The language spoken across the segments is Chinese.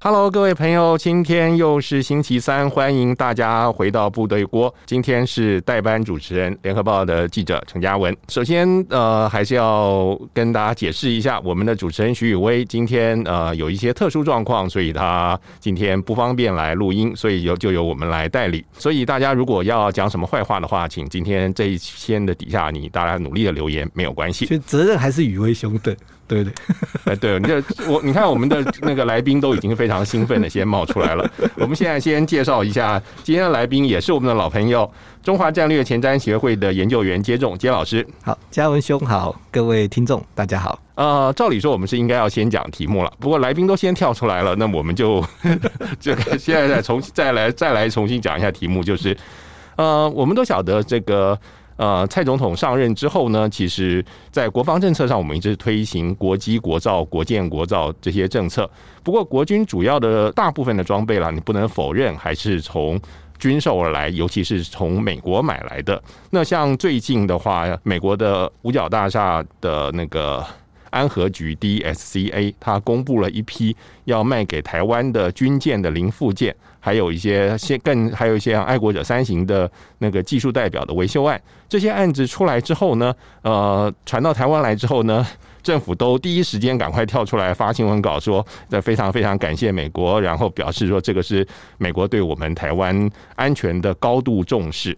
Hello，各位朋友，今天又是星期三，欢迎大家回到部队锅。今天是代班主持人，联合报的记者陈嘉文。首先，呃，还是要跟大家解释一下，我们的主持人徐宇威今天呃有一些特殊状况，所以他今天不方便来录音，所以由就由我们来代理。所以大家如果要讲什么坏话的话，请今天这一篇的底下你大家努力的留言没有关系。其实责任还是宇威兄的。对对，哎，对，你这我你看我们的那个来宾都已经非常兴奋的先冒出来了。我们现在先介绍一下今天的来宾，也是我们的老朋友，中华战略前瞻协会的研究员接种接老师。好，嘉文兄好，各位听众大家好。呃，照理说我们是应该要先讲题目了，不过来宾都先跳出来了，那我们就 这个现在再重再来再来重新讲一下题目，就是呃，我们都晓得这个。呃，蔡总统上任之后呢，其实，在国防政策上，我们一直推行国机国造、国建国造这些政策。不过，国军主要的大部分的装备啦，你不能否认，还是从军售而来，尤其是从美国买来的。那像最近的话，美国的五角大厦的那个安和局 DSCA，它公布了一批要卖给台湾的军舰的零附件。还有一些现更还有一些爱国者三型的那个技术代表的维修案，这些案子出来之后呢，呃，传到台湾来之后呢，政府都第一时间赶快跳出来发新闻稿说，这非常非常感谢美国，然后表示说这个是美国对我们台湾安全的高度重视。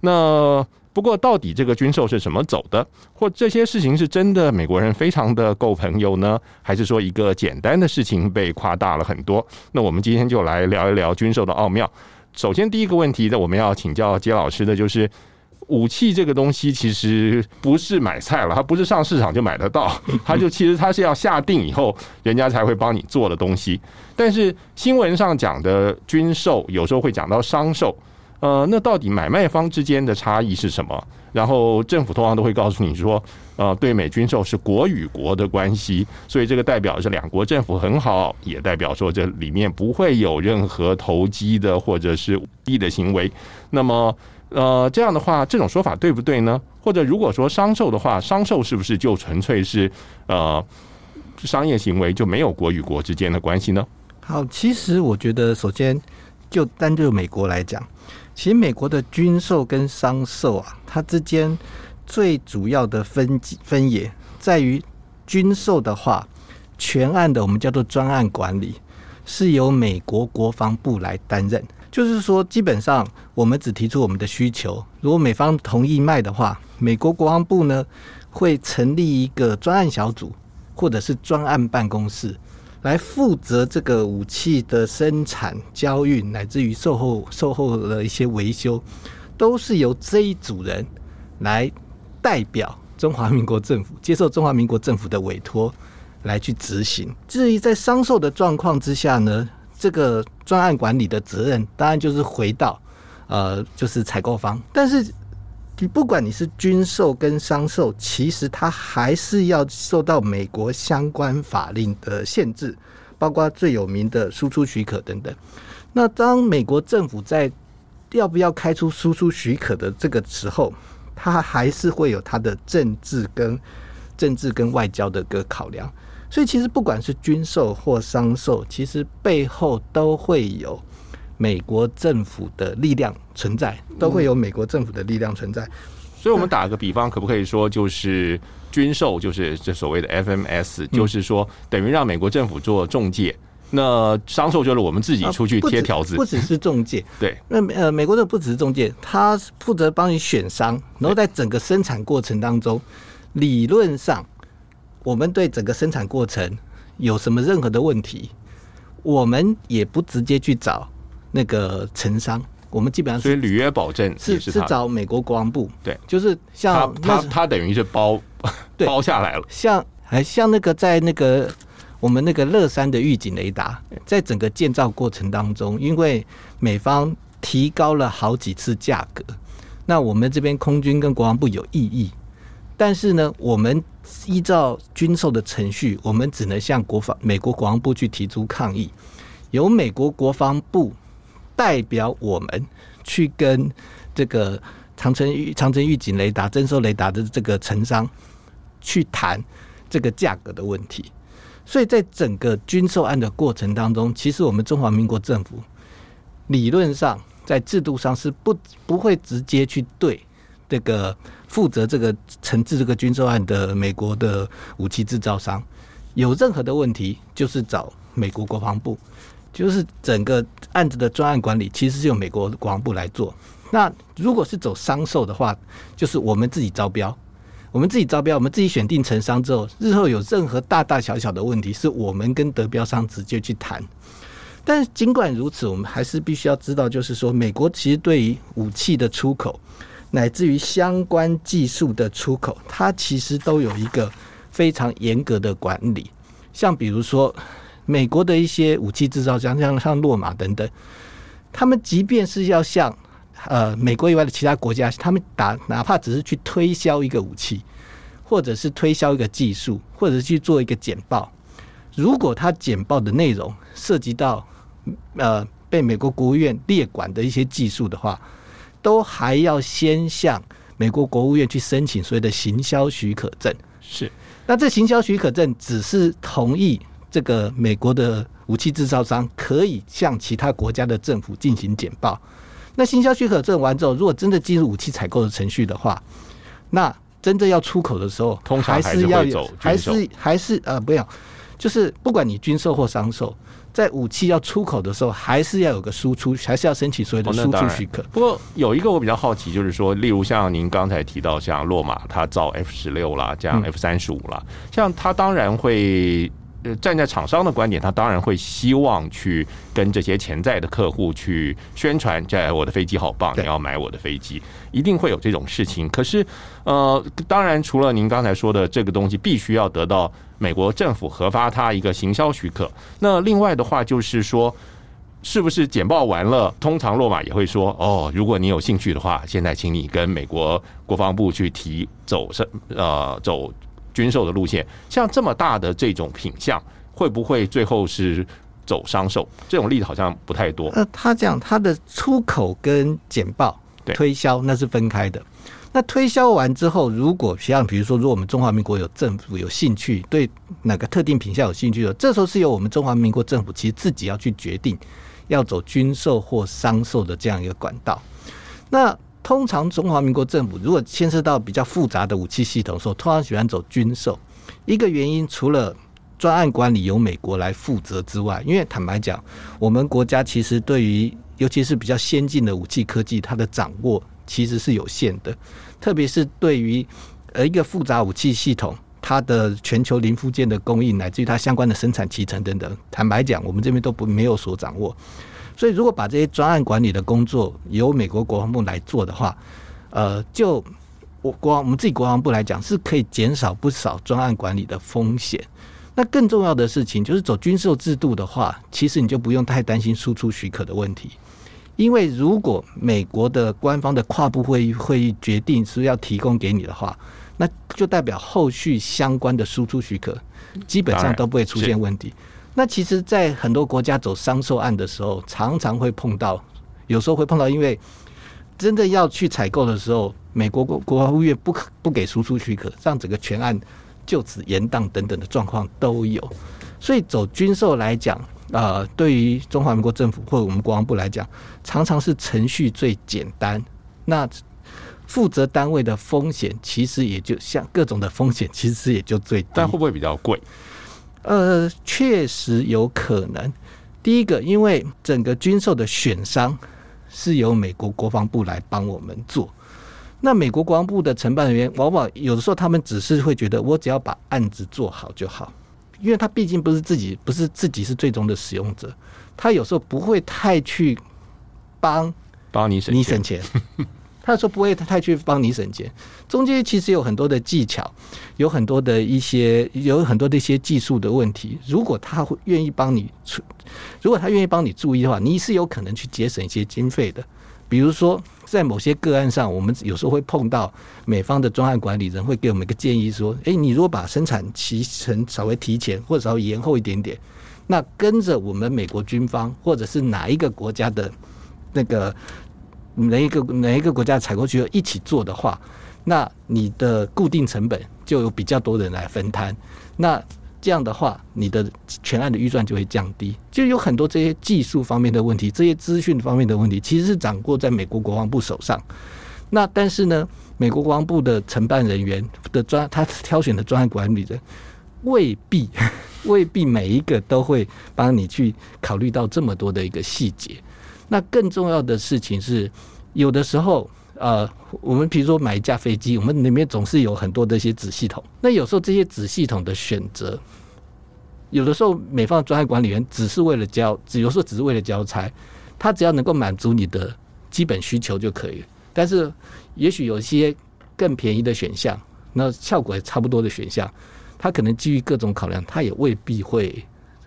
那。不过，到底这个军售是怎么走的？或这些事情是真的美国人非常的够朋友呢？还是说一个简单的事情被夸大了很多？那我们今天就来聊一聊军售的奥妙。首先，第一个问题呢，我们要请教杰老师的就是，武器这个东西其实不是买菜了，它不是上市场就买得到，它就其实它是要下定以后，人家才会帮你做的东西。但是新闻上讲的军售，有时候会讲到商售。呃，那到底买卖方之间的差异是什么？然后政府通常都会告诉你说，呃，对美军售是国与国的关系，所以这个代表着两国政府很好，也代表说这里面不会有任何投机的或者是舞弊的行为。那么，呃，这样的话，这种说法对不对呢？或者如果说商售的话，商售是不是就纯粹是呃商业行为，就没有国与国之间的关系呢？好，其实我觉得，首先就单就美国来讲。其实美国的军售跟商售啊，它之间最主要的分分野在于军售的话，全案的我们叫做专案管理，是由美国国防部来担任。就是说，基本上我们只提出我们的需求，如果美方同意卖的话，美国国防部呢会成立一个专案小组或者是专案办公室。来负责这个武器的生产、交运，乃至于售后、售后的一些维修，都是由这一组人来代表中华民国政府，接受中华民国政府的委托来去执行。至于在商售的状况之下呢，这个专案管理的责任当然就是回到呃，就是采购方，但是。你不管你是军售跟商售，其实它还是要受到美国相关法令的限制，包括最有名的输出许可等等。那当美国政府在要不要开出输出许可的这个时候，它还是会有它的政治跟政治跟外交的个考量。所以，其实不管是军售或商售，其实背后都会有。美国政府的力量存在，都会有美国政府的力量存在。所以，我们打个比方，可不可以说，就是军售，就是这所谓的 FMS，就是说，等于让美国政府做中介，那商售就是我们自己出去贴条子，不只是中介。对，那呃，美国的不只是中介，他负责帮你选商，然后在整个生产过程当中，理论上，我们对整个生产过程有什么任何的问题，我们也不直接去找。那个承商，我们基本上是所以履约保证是是找美国国防部，对，就是像他他，他等于是包 包下来了，像还像那个在那个我们那个乐山的预警雷达，在整个建造过程当中，因为美方提高了好几次价格，那我们这边空军跟国防部有异议，但是呢，我们依照军售的程序，我们只能向国防美国国防部去提出抗议，由美国国防部。代表我们去跟这个长城长城预警雷达、侦收雷达的这个城商去谈这个价格的问题。所以在整个军售案的过程当中，其实我们中华民国政府理论上在制度上是不不会直接去对这个负责这个惩治这个军售案的美国的武器制造商有任何的问题，就是找美国国防部，就是整个案子的专案管理其实是由美国国防部来做。那如果是走商售的话，就是我们自己招标。我们自己招标，我们自己选定成商之后，日后有任何大大小小的问题，是我们跟得标商直接去谈。但尽管如此，我们还是必须要知道，就是说，美国其实对于武器的出口，乃至于相关技术的出口，它其实都有一个非常严格的管理。像比如说，美国的一些武器制造商，像像洛马等等，他们即便是要向呃，美国以外的其他国家，他们打哪怕只是去推销一个武器，或者是推销一个技术，或者是去做一个简报。如果他简报的内容涉及到呃被美国国务院列管的一些技术的话，都还要先向美国国务院去申请所谓的行销许可证。是，那这行销许可证只是同意这个美国的武器制造商可以向其他国家的政府进行简报。那行销许可证完之后，如果真的进入武器采购的程序的话，那真正要出口的时候，通常还是要有，还是还是呃，不要，就是不管你军售或商售，在武器要出口的时候，还是要有个输出，还是要申请所谓的输出许可。不过有一个我比较好奇，就是说，例如像您刚才提到，像洛马它造 F 十六啦，这样 F 三十五啦，像它当然会。呃，站在厂商的观点，他当然会希望去跟这些潜在的客户去宣传，在我的飞机好棒，你要买我的飞机，一定会有这种事情。可是，呃，当然除了您刚才说的这个东西，必须要得到美国政府核发它一个行销许可。那另外的话，就是说，是不是简报完了，通常洛马也会说，哦，如果你有兴趣的话，现在请你跟美国国防部去提走是呃走。军售的路线，像这么大的这种品相，会不会最后是走商售？这种例子好像不太多。呃，他讲他的出口跟简报推销那是分开的。那推销完之后，如果像比如说，如果我们中华民国有政府有兴趣对哪个特定品相有兴趣的，这时候是由我们中华民国政府其实自己要去决定要走军售或商售的这样一个管道。那通常中华民国政府如果牵涉到比较复杂的武器系统的时候，通常喜欢走军售。一个原因，除了专案管理由美国来负责之外，因为坦白讲，我们国家其实对于尤其是比较先进的武器科技，它的掌握其实是有限的。特别是对于呃一个复杂武器系统，它的全球零附件的供应，乃至于它相关的生产集成等等，坦白讲，我们这边都不没有所掌握。所以，如果把这些专案管理的工作由美国国防部来做的话，呃，就我国我们自己国防部来讲，是可以减少不少专案管理的风险。那更重要的事情就是走军售制度的话，其实你就不用太担心输出许可的问题，因为如果美国的官方的跨部会议会议决定是要提供给你的话，那就代表后续相关的输出许可基本上都不会出现问题。那其实，在很多国家走商售案的时候，常常会碰到，有时候会碰到，因为真正要去采购的时候，美国国国务院不可不给输出许可，让整个全案就此延宕等等的状况都有。所以走军售来讲，呃，对于中华民国政府或者我们国防部来讲，常常是程序最简单。那负责单位的风险，其实也就像各种的风险，其实也就最低。但会不会比较贵？呃，确实有可能。第一个，因为整个军售的选商是由美国国防部来帮我们做。那美国国防部的承办人员，往往有的时候他们只是会觉得，我只要把案子做好就好，因为他毕竟不是自己，不是自己是最终的使用者，他有时候不会太去帮帮你省你省钱。他说不会太去帮你省钱，中间其实有很多的技巧，有很多的一些，有很多的一些技术的问题。如果他会愿意帮你出，如果他愿意帮你注意的话，你是有可能去节省一些经费的。比如说，在某些个案上，我们有时候会碰到美方的专案管理人会给我们一个建议说：“诶，你如果把生产期程稍微提前或者稍微延后一点点，那跟着我们美国军方或者是哪一个国家的那个。”哪一个哪一个国家采购需求一起做的话，那你的固定成本就有比较多人来分摊。那这样的话，你的全案的预算就会降低。就有很多这些技术方面的问题，这些资讯方面的问题，其实是掌握在美国国防部手上。那但是呢，美国国防部的承办人员的专，他挑选的专案管理人未必 未必每一个都会帮你去考虑到这么多的一个细节。那更重要的事情是，有的时候，呃，我们比如说买一架飞机，我们里面总是有很多的一些子系统。那有时候这些子系统的选择，有的时候美方专案管理员只是为了交，只有时候只是为了交差，他只要能够满足你的基本需求就可以。但是，也许有一些更便宜的选项，那效果也差不多的选项，他可能基于各种考量，他也未必会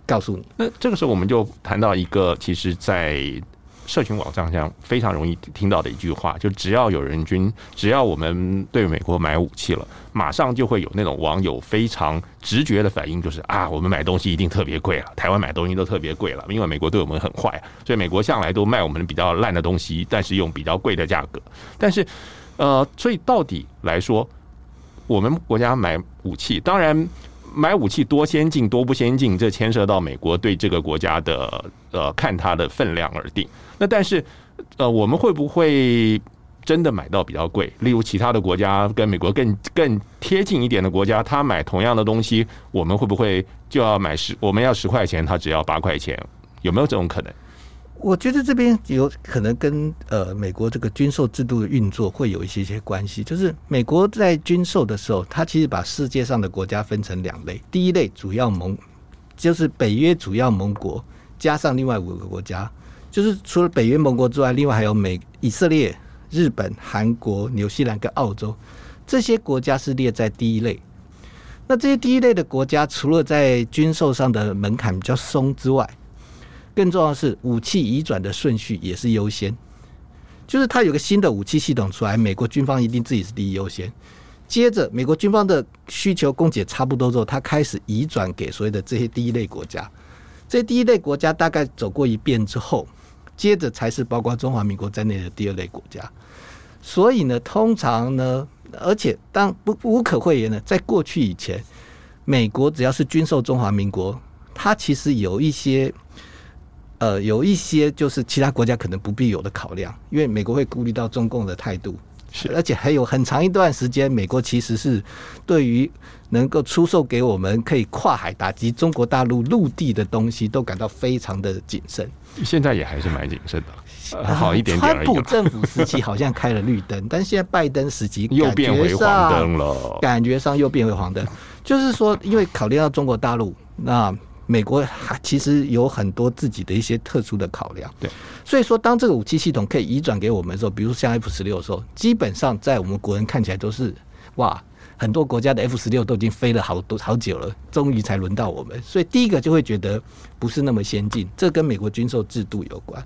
告诉你。那这个时候，我们就谈到一个，其实，在。社群网站上非常容易听到的一句话，就只要有人均，只要我们对美国买武器了，马上就会有那种网友非常直觉的反应，就是啊，我们买东西一定特别贵了，台湾买东西都特别贵了，因为美国对我们很坏，所以美国向来都卖我们比较烂的东西，但是用比较贵的价格。但是，呃，所以到底来说，我们国家买武器，当然。买武器多先进多不先进，这牵涉到美国对这个国家的呃看它的分量而定。那但是呃，我们会不会真的买到比较贵？例如其他的国家跟美国更更贴近一点的国家，他买同样的东西，我们会不会就要买十？我们要十块钱，他只要八块钱，有没有这种可能？我觉得这边有可能跟呃美国这个军售制度的运作会有一些些关系。就是美国在军售的时候，它其实把世界上的国家分成两类，第一类主要盟，就是北约主要盟国，加上另外五个国家，就是除了北约盟国之外，另外还有美、以色列、日本、韩国、纽西兰跟澳洲，这些国家是列在第一类。那这些第一类的国家，除了在军售上的门槛比较松之外，更重要的是，武器移转的顺序也是优先，就是他有个新的武器系统出来，美国军方一定自己是第一优先。接着，美国军方的需求供给差不多之后，他开始移转给所谓的这些第一类国家。这第一类国家大概走过一遍之后，接着才是包括中华民国在内的第二类国家。所以呢，通常呢，而且当不无可讳言的，在过去以前，美国只要是军售中华民国，它其实有一些。呃，有一些就是其他国家可能不必有的考量，因为美国会顾虑到中共的态度，是，而且还有很长一段时间，美国其实是对于能够出售给我们可以跨海打击中国大陆陆地的东西，都感到非常的谨慎。现在也还是蛮谨慎的，呃、好一点点。川普政府时期好像开了绿灯，但现在拜登时期 又变回黄灯了，感觉上又变回黄灯。就是说，因为考虑到中国大陆那。美国还其实有很多自己的一些特殊的考量，对，所以说当这个武器系统可以移转给我们的时候，比如像 F 十六的时候，基本上在我们国人看起来都是哇，很多国家的 F 十六都已经飞了好多好久了，终于才轮到我们，所以第一个就会觉得不是那么先进，这跟美国军售制度有关。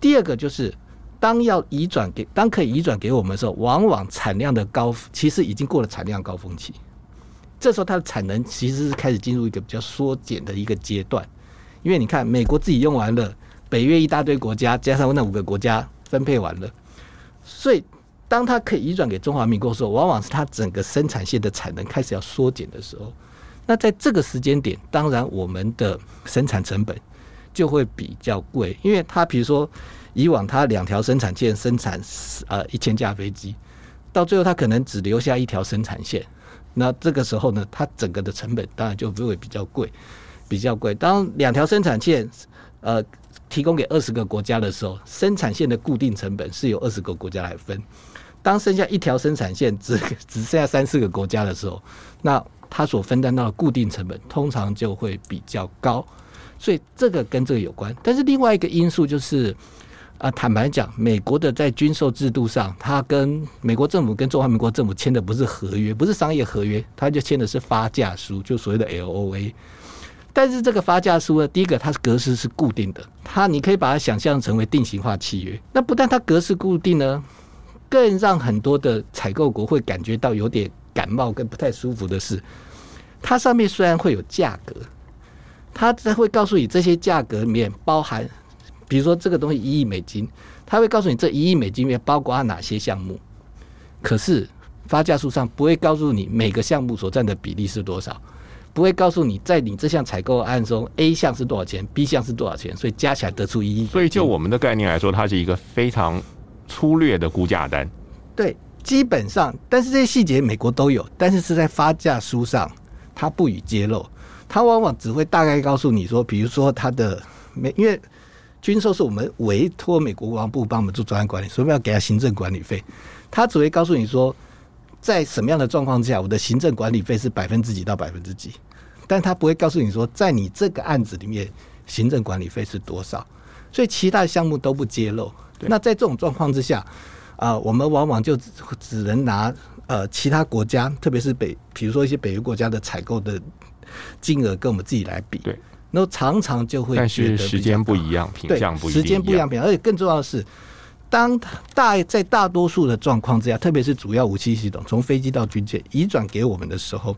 第二个就是当要移转给当可以移转给我们的时候，往往产量的高，其实已经过了产量高峰期。这时候它的产能其实是开始进入一个比较缩减的一个阶段，因为你看美国自己用完了，北约一大堆国家加上那五个国家分配完了，所以当它可以移转给中华民国的时候，往往是它整个生产线的产能开始要缩减的时候。那在这个时间点，当然我们的生产成本就会比较贵，因为它比如说以往它两条生产线生产呃一千架飞机，到最后它可能只留下一条生产线。那这个时候呢，它整个的成本当然就会比较贵，比较贵。当两条生产线呃提供给二十个国家的时候，生产线的固定成本是由二十个国家来分。当剩下一条生产线只只剩下三四个国家的时候，那它所分担到的固定成本通常就会比较高。所以这个跟这个有关。但是另外一个因素就是。啊，坦白讲，美国的在军售制度上，它跟美国政府跟中华民国政府签的不是合约，不是商业合约，它就签的是发价书，就所谓的 LOA。但是这个发价书呢，第一个它是格式是固定的，它你可以把它想象成为定型化契约。那不但它格式固定呢，更让很多的采购国会感觉到有点感冒跟不太舒服的是，它上面虽然会有价格，它才会告诉你这些价格里面包含。比如说这个东西一亿美金，他会告诉你这一亿美金里面包括哪些项目，可是发价书上不会告诉你每个项目所占的比例是多少，不会告诉你在你这项采购案中 A 项是多少钱，B 项是多少钱，所以加起来得出一亿。所以就我们的概念来说，它是一个非常粗略的估价单。对，基本上，但是这些细节美国都有，但是是在发价书上，它不予揭露。它往往只会大概告诉你说，比如说它的美，因为军售是我们委托美国国防部帮我们做专案管理，所以我们要给他行政管理费。他只会告诉你说，在什么样的状况之下，我的行政管理费是百分之几到百分之几，但他不会告诉你说，在你这个案子里面，行政管理费是多少。所以其他的项目都不揭露。那在这种状况之下，啊、呃，我们往往就只只能拿呃其他国家，特别是北，比如说一些北约国家的采购的。金额跟我们自己来比，对，那常常就会，但是时间不一样，品相不一样，时间不一样，品，而且更重要的是，当大在大多数的状况之下，特别是主要武器系统从飞机到军舰移转给我们的时候，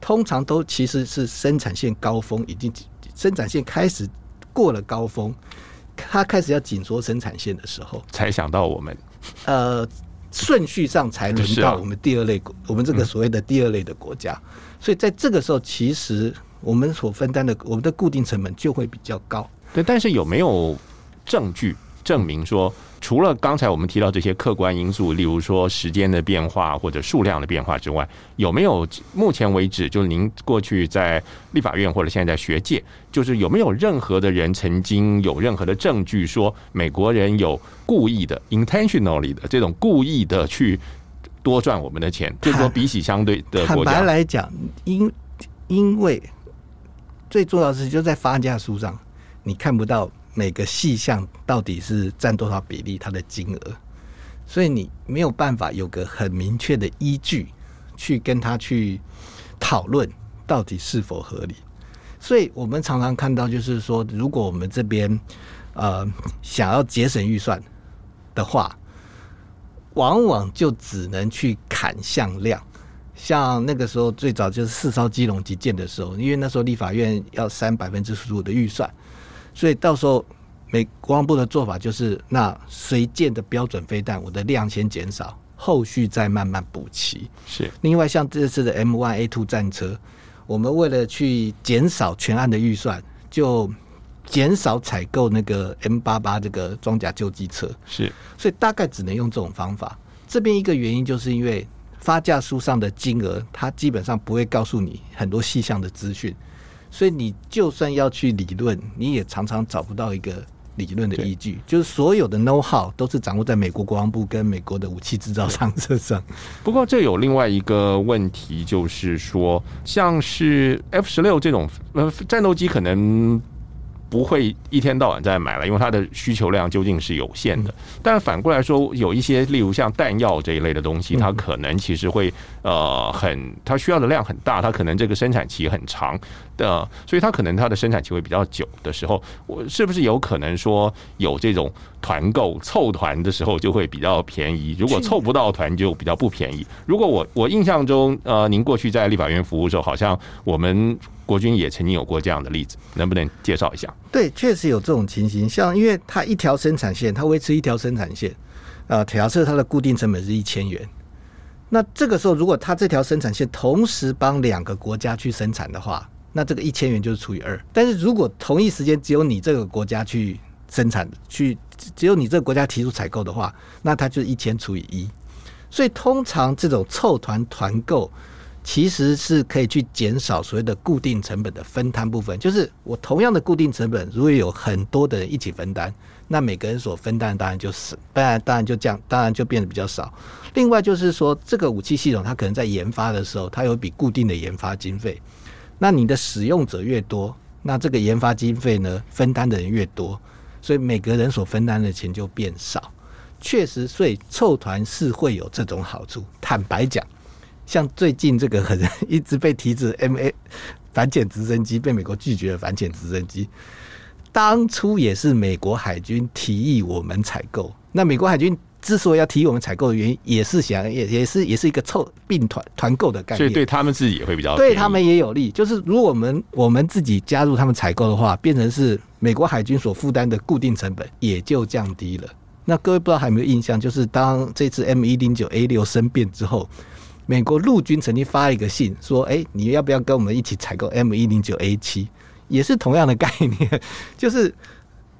通常都其实是生产线高峰已经生产线开始过了高峰，它开始要紧缩生产线的时候，才想到我们，呃，顺序上才轮 到我们第二类国，我们这个所谓的第二类的国家。所以在这个时候，其实我们所分担的我们的固定成本就会比较高。对，但是有没有证据证明说，除了刚才我们提到这些客观因素，例如说时间的变化或者数量的变化之外，有没有目前为止，就是您过去在立法院或者现在在学界，就是有没有任何的人曾经有任何的证据说，美国人有故意的 intentionally 的这种故意的去。多赚我们的钱，就是说比起相对的国家，坦白来讲，因因为最重要的是就在发价书上，你看不到每个细项到底是占多少比例，它的金额，所以你没有办法有个很明确的依据去跟他去讨论到底是否合理。所以我们常常看到，就是说，如果我们这边呃想要节省预算的话。往往就只能去砍项量，像那个时候最早就是四艘基隆级建的时候，因为那时候立法院要删百分之十五的预算，所以到时候美国防部的做法就是，那随舰的标准飞弹，我的量先减少，后续再慢慢补齐。是。另外像这次的 M1A2 战车，我们为了去减少全案的预算，就。减少采购那个 M 八八这个装甲救济车，是，所以大概只能用这种方法。这边一个原因就是因为发价书上的金额，它基本上不会告诉你很多细项的资讯，所以你就算要去理论，你也常常找不到一个理论的依据。就是所有的 know how 都是掌握在美国国防部跟美国的武器制造商身上。不过这有另外一个问题，就是说，像是 F 十六这种呃战斗机可能。不会一天到晚在买了，因为它的需求量究竟是有限的。但反过来说，有一些例如像弹药这一类的东西，它可能其实会呃很，它需要的量很大，它可能这个生产期很长的，所以它可能它的生产期会比较久的时候，我是不是有可能说有这种团购凑团的时候就会比较便宜？如果凑不到团就比较不便宜。如果我我印象中，呃，您过去在立法院服务的时候，好像我们。国军也曾经有过这样的例子，能不能介绍一下？对，确实有这种情形。像因为它一条生产线，它维持一条生产线，呃，假设它的固定成本是一千元。那这个时候，如果它这条生产线同时帮两个国家去生产的话，那这个一千元就是除以二。但是如果同一时间只有你这个国家去生产，去只有你这个国家提出采购的话，那它就是一千除以一。所以通常这种凑团团购。其实是可以去减少所谓的固定成本的分摊部分，就是我同样的固定成本，如果有很多的人一起分担，那每个人所分担当然就是，当然当然就这样，当然就变得比较少。另外就是说，这个武器系统它可能在研发的时候，它有一笔固定的研发经费，那你的使用者越多，那这个研发经费呢，分担的人越多，所以每个人所分担的钱就变少。确实，所以凑团是会有这种好处。坦白讲。像最近这个很 一直被提着 M A 反潜直升机被美国拒绝的反潜直升机，当初也是美国海军提议我们采购。那美国海军之所以要提议我们采购的原因，也是想也也是也是一个凑并团团购的概念，所以对他们自己也会比较对他们也有利。就是如果我们我们自己加入他们采购的话，变成是美国海军所负担的固定成本也就降低了。那各位不知道还有没有印象？就是当这次 M 一零九 A 六生变之后，美国陆军曾经发一个信说：“哎、你要不要跟我们一起采购 M 一零九 A 七？也是同样的概念，就是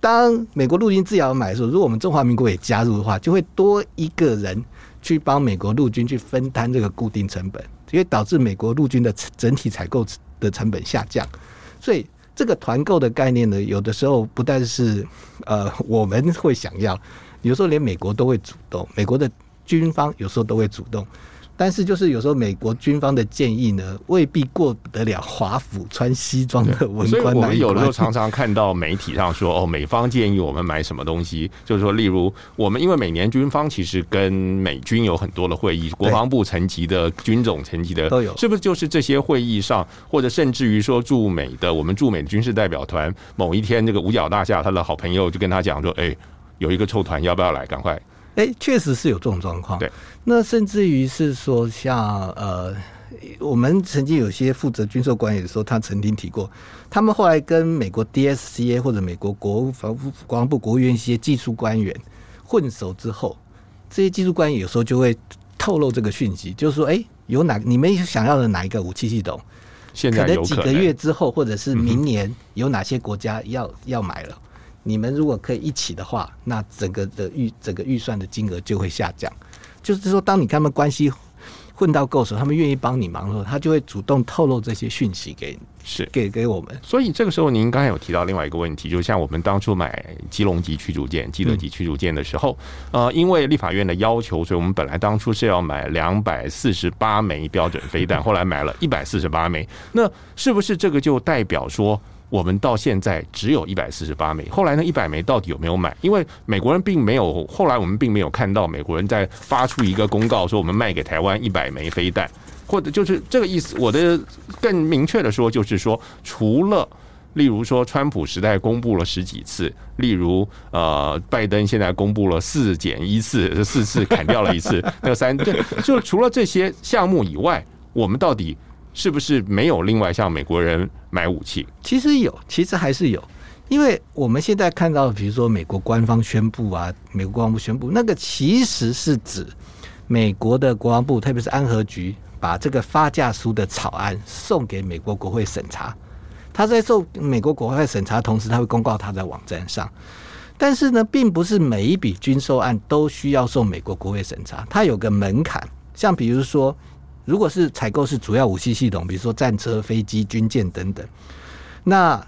当美国陆军自要买的时候，如果我们中华民国也加入的话，就会多一个人去帮美国陆军去分担这个固定成本，就会导致美国陆军的整体采购的成本下降。所以这个团购的概念呢，有的时候不但是呃我们会想要，有时候连美国都会主动，美国的军方有时候都会主动。但是，就是有时候美国军方的建议呢，未必过得了华府穿西装的文官。所以我们有时候常常看到媒体上说，哦，美方建议我们买什么东西，就是说，例如我们因为每年军方其实跟美军有很多的会议，国防部层级的、军种层级的都有，是不是就是这些会议上，或者甚至于说驻美的我们驻美的军事代表团，某一天这个五角大厦，他的好朋友就跟他讲说，哎，有一个臭团，要不要来？赶快。哎，确实是有这种状况。对，那甚至于是说像，像呃，我们曾经有些负责军售官员的时候，他曾经提过，他们后来跟美国 DSCA 或者美国国防部、国防部国务院一些技术官员混熟之后，这些技术官员有时候就会透露这个讯息，就是说，哎，有哪你们想要的哪一个武器系统，现在可能几个月之后，或者是明年，有哪些国家要、嗯、要买了。你们如果可以一起的话，那整个的预整个预算的金额就会下降。就是说，当你跟他们关系混到够时，他们愿意帮你忙的时候，他就会主动透露这些讯息给是给给我们。所以这个时候，您刚才有提到另外一个问题，就像我们当初买基隆级驱逐舰、基德级驱逐舰的时候，嗯、呃，因为立法院的要求，所以我们本来当初是要买两百四十八枚标准飞弹，后来买了一百四十八枚。那是不是这个就代表说？我们到现在只有一百四十八枚，后来呢，一百枚到底有没有买？因为美国人并没有，后来我们并没有看到美国人在发出一个公告说我们卖给台湾一百枚飞弹，或者就是这个意思。我的更明确的说，就是说，除了例如说川普时代公布了十几次，例如呃拜登现在公布了四减一次，四次砍掉了一次，那个三，对，就除了这些项目以外，我们到底？是不是没有另外向美国人买武器？其实有，其实还是有，因为我们现在看到，比如说美国官方宣布啊，美国国防部宣布，那个其实是指美国的国防部，特别是安和局，把这个发价书的草案送给美国国会审查。他在受美国国会审查同时，他会公告他在网站上。但是呢，并不是每一笔军售案都需要受美国国会审查，它有个门槛，像比如说。如果是采购是主要武器系统，比如说战车、飞机、军舰等等，那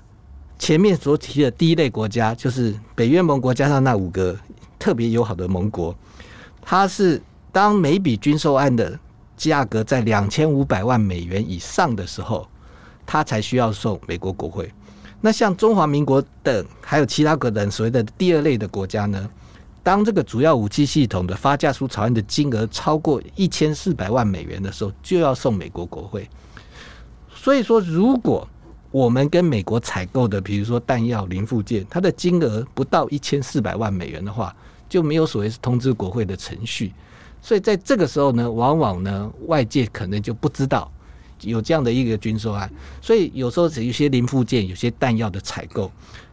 前面所提的第一类国家，就是北约盟国加上那五个特别友好的盟国，它是当每笔军售案的价格在两千五百万美元以上的时候，它才需要送美国国会。那像中华民国等还有其他国等所谓的第二类的国家呢？当这个主要武器系统的发价书草案的金额超过一千四百万美元的时候，就要送美国国会。所以说，如果我们跟美国采购的，比如说弹药、零附件，它的金额不到一千四百万美元的话，就没有所谓是通知国会的程序。所以在这个时候呢，往往呢，外界可能就不知道有这样的一个军售案。所以有时候有一些零附件、有些弹药的采购。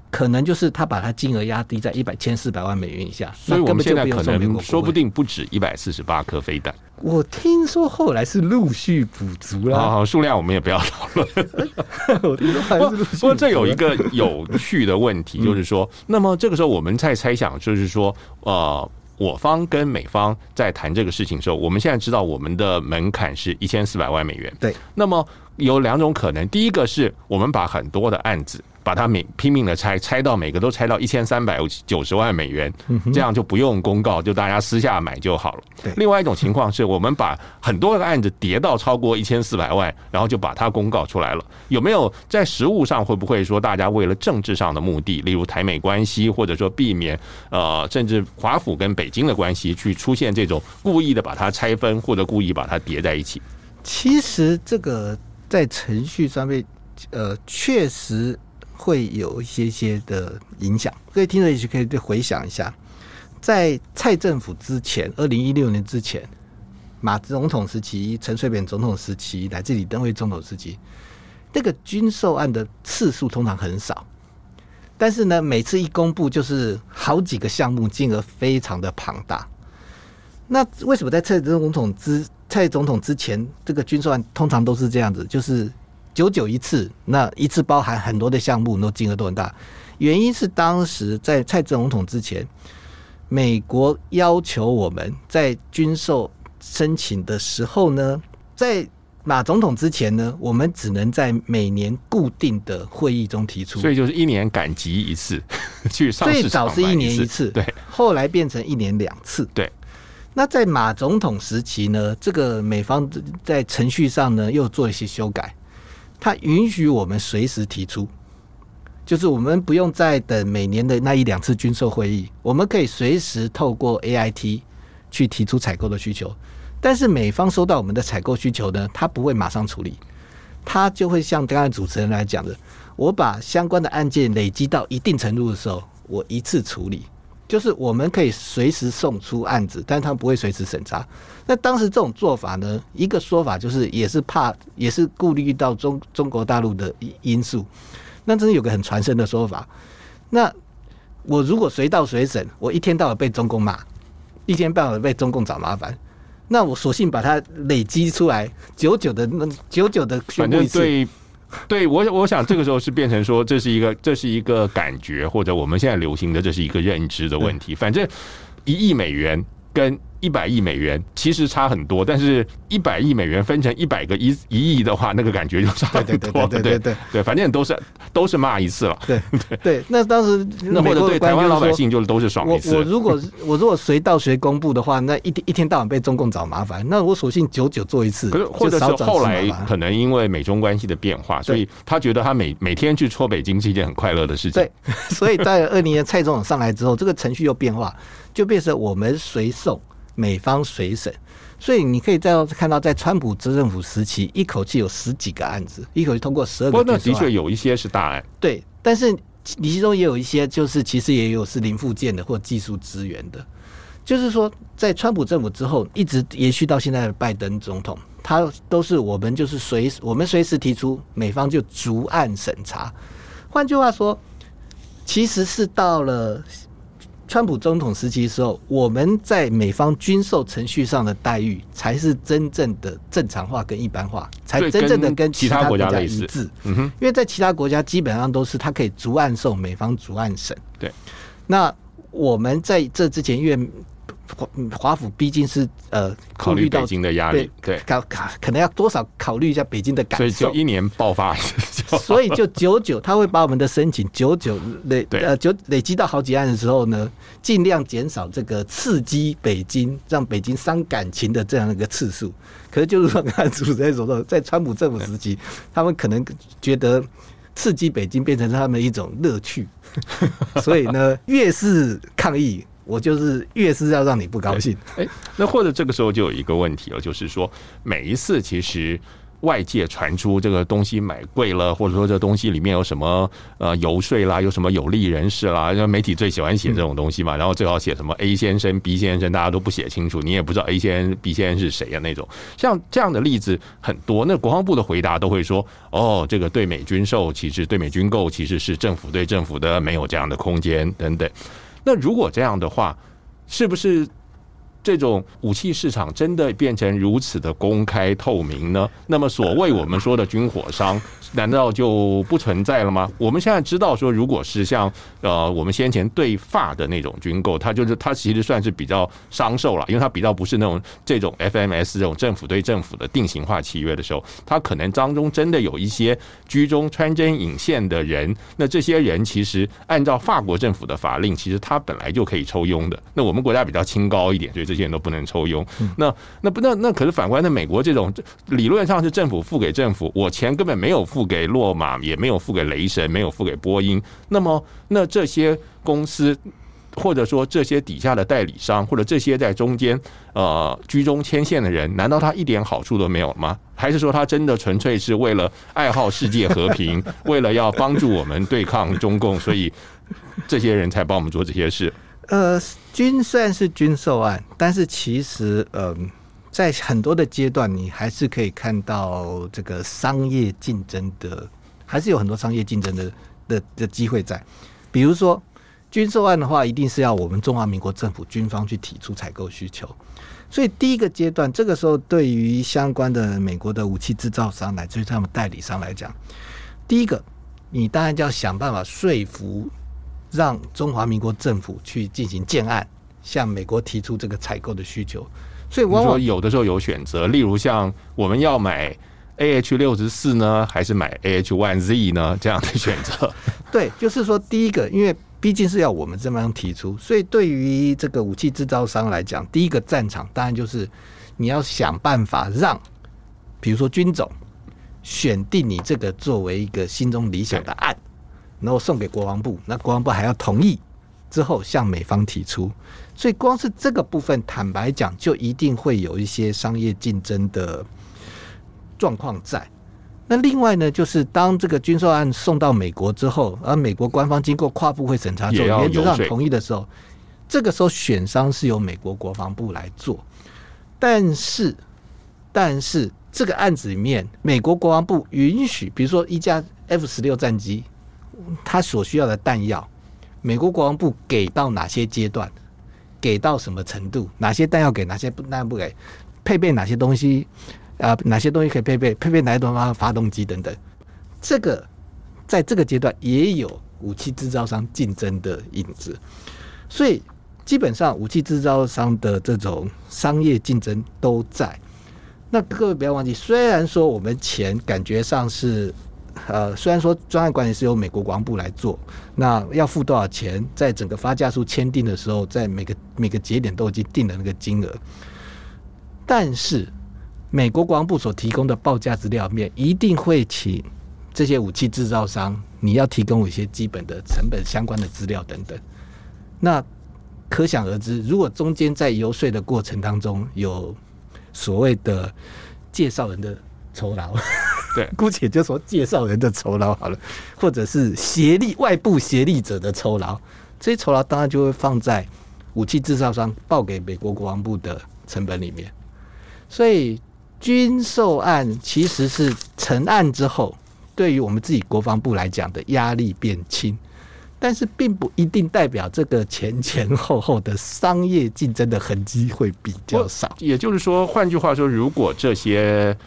可能就是他把他金额压低在一百千四百万美元以下，所以我们现在可能说不定不止一百四十八颗飞弹。我听说后来是陆续补足了，好，数量我们也不要讨论。我听说还是陆续。不过这有一个有趣的问题，就是说，那么这个时候我们在猜想，就是说，呃，我方跟美方在谈这个事情的时候，我们现在知道我们的门槛是一千四百万美元。对，那么有两种可能，第一个是我们把很多的案子。把它每拼命的拆，拆到每个都拆到一千三百九十万美元，这样就不用公告，就大家私下买就好了。另外一种情况是我们把很多个案子叠到超过一千四百万，然后就把它公告出来了。有没有在实务上会不会说大家为了政治上的目的，例如台美关系，或者说避免呃甚至华府跟北京的关系，去出现这种故意的把它拆分，或者故意把它叠在一起？其实这个在程序上面，呃，确实。会有一些些的影响，各位听众也许可以回想一下，在蔡政府之前，二零一六年之前，马总统时期、陈水扁总统时期，乃至李登辉总统时期，那个军售案的次数通常很少。但是呢，每次一公布就是好几个项目，金额非常的庞大。那为什么在蔡总统之蔡总统之前，这个军售案通常都是这样子，就是九九一次，那一次包含很多的项目，那金额都很大。原因是当时在蔡总统之前，美国要求我们在军售申请的时候呢，在马总统之前呢，我们只能在每年固定的会议中提出，所以就是一年赶集一次 去上市。最早是一年一次，对，后来变成一年两次，对。那在马总统时期呢，这个美方在程序上呢又做一些修改，他允许我们随时提出。就是我们不用再等每年的那一两次军售会议，我们可以随时透过 AIT 去提出采购的需求。但是美方收到我们的采购需求呢，他不会马上处理，他就会像刚才主持人来讲的，我把相关的案件累积到一定程度的时候，我一次处理。就是我们可以随时送出案子，但他不会随时审查。那当时这种做法呢，一个说法就是也是怕，也是顾虑到中中国大陆的因素。那真的有个很传神的说法，那我如果随到随审，我一天到晚被中共骂，一天到晚被中共找麻烦，那我索性把它累积出来，久久的那久久的宣布一次。对我我想这个时候是变成说，这是一个这是一个感觉，或者我们现在流行的这是一个认知的问题。反正一亿美元跟。一百亿美元其实差很多，但是一百亿美元分成一百个一一亿的话，那个感觉就差很多。对对对对反正都是都是骂一次了。对 对对，那当时那或者对台湾老百姓就都是爽一次。我我如果我如果随到随公布的话，那一天一天到晚被中共找麻烦，那我索性久久做一次。可是或者是后来可能因为美中关系的变化，所以他觉得他每每天去戳北京是一件很快乐的事情。对，所以在二零年蔡总统上来之后，这个程序又变化，就变成我们随送。美方随审，所以你可以再看到，在川普执政府时期，一口气有十几个案子，一口气通过十二个。不过那的确有一些是大案，对，但是你其中也有一些，就是其实也有是零附件的或技术支援的。就是说，在川普政府之后，一直延续到现在的拜登总统，他都是我们就是随我们随时提出，美方就逐案审查。换句话说，其实是到了。川普总统时期的时候，我们在美方军售程序上的待遇才是真正的正常化跟一般化，才真正的跟其他国家一致。嗯哼，因为在其他国家基本上都是他可以逐案售，美方逐案审。对，那我们在这之前，因为华华府毕竟是呃考虑到北京的压力，对，考考可能要多少考虑一下北京的感受，所以就一年爆发 一次，所以就九九他会把我们的申请九九累呃九累积到好几案的时候呢，尽量减少这个刺激北京让北京伤感情的这样一个次数。可是就是说，刚才主持人所说，在川普政府时期，他们可能觉得刺激北京变成他们一种乐趣，所以呢，越是抗议。我就是越是要让你不高兴，哎，那或者这个时候就有一个问题了，就是说每一次其实外界传出这个东西买贵了，或者说这东西里面有什么呃游说啦，有什么有利人士啦，因为媒体最喜欢写这种东西嘛，然后最好写什么 A 先生、B 先生，大家都不写清楚，你也不知道 A 先生、B 先生是谁啊那种，像这样的例子很多。那国防部的回答都会说，哦，这个对美军售其实对美军购其实是政府对政府的，没有这样的空间等等。那如果这样的话，是不是这种武器市场真的变成如此的公开透明呢？那么，所谓我们说的军火商。难道就不存在了吗？我们现在知道说，如果是像呃我们先前对法的那种军购，它就是它其实算是比较商售了，因为它比较不是那种这种 FMS 这种政府对政府的定型化契约的时候，它可能当中真的有一些居中穿针引线的人。那这些人其实按照法国政府的法令，其实他本来就可以抽佣的。那我们国家比较清高一点，所以这些人都不能抽佣。那那不那那可是反观在美国这种理论上是政府付给政府，我钱根本没有付。付给洛马，也没有付给雷神，没有付给波音。那么，那这些公司，或者说这些底下的代理商，或者这些在中间呃居中牵线的人，难道他一点好处都没有吗？还是说他真的纯粹是为了爱好世界和平，为了要帮助我们对抗中共，所以这些人才帮我们做这些事？呃，军虽然是军售案，但是其实。呃在很多的阶段，你还是可以看到这个商业竞争的，还是有很多商业竞争的的的机会在。比如说军售案的话，一定是要我们中华民国政府军方去提出采购需求。所以第一个阶段，这个时候对于相关的美国的武器制造商乃至于他们代理商来讲，第一个，你当然就要想办法说服，让中华民国政府去进行建案，向美国提出这个采购的需求。所以往往有的时候有选择，例如像我们要买 AH 六十四呢，还是买 AH one Z 呢？这样的选择。对，就是说第一个，因为。毕竟是要我们这么样提出，所以对于这个武器制造商来讲，第一个战场当然就是你要想办法让，比如说军种选定你这个作为一个心中理想的案，然后送给国防部，那国防部还要同意之后向美方提出，所以光是这个部分，坦白讲，就一定会有一些商业竞争的状况在。那另外呢，就是当这个军售案送到美国之后，而美国官方经过跨部会审查之后，原则上同意的时候，这个时候选商是由美国国防部来做。但是，但是这个案子里面，美国国防部允许，比如说一架 F 十六战机，它所需要的弹药，美国国防部给到哪些阶段，给到什么程度，哪些弹药给，哪些不弹药不给，配备哪些东西。啊，哪些东西可以配备？配备哪些东西？发动机等等，这个在这个阶段也有武器制造商竞争的影子，所以基本上武器制造商的这种商业竞争都在。那各位不要忘记，虽然说我们钱感觉上是呃，虽然说专案管理是由美国国防部来做，那要付多少钱，在整个发价书签订的时候，在每个每个节点都已经定了那个金额，但是。美国国防部所提供的报价资料面一定会请这些武器制造商，你要提供一些基本的成本相关的资料等等。那可想而知，如果中间在游说的过程当中有所谓的介绍人的酬劳，对，姑且就说介绍人的酬劳好了，或者是协力外部协力者的酬劳，这些酬劳当然就会放在武器制造商报给美国国防部的成本里面，所以。军售案其实是成案之后，对于我们自己国防部来讲的压力变轻，但是并不一定代表这个前前后后的商业竞争的痕迹会比较少。也就是说，换句话说，如果这些。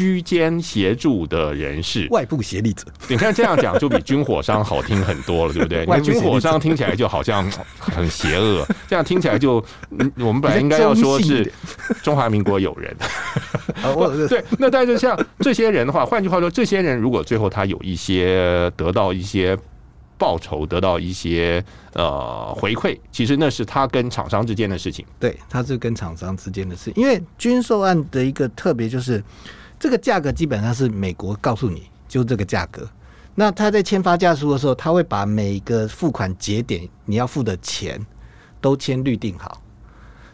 居间协助的人士，外部协力者。你看这样讲就比军火商好听很多了，对不对？军火商听起来就好像很邪恶，这样听起来就，我们本来应该要说是中华民国友人。对，那但是像这些人的话，换句话说，这些人如果最后他有一些得到一些报酬，得到一些呃回馈，其实那是他跟厂商之间的事情。对，他是跟厂商之间的事，因为军售案的一个特别就是。这个价格基本上是美国告诉你就这个价格，那他在签发价书的时候，他会把每个付款节点你要付的钱都签预定好。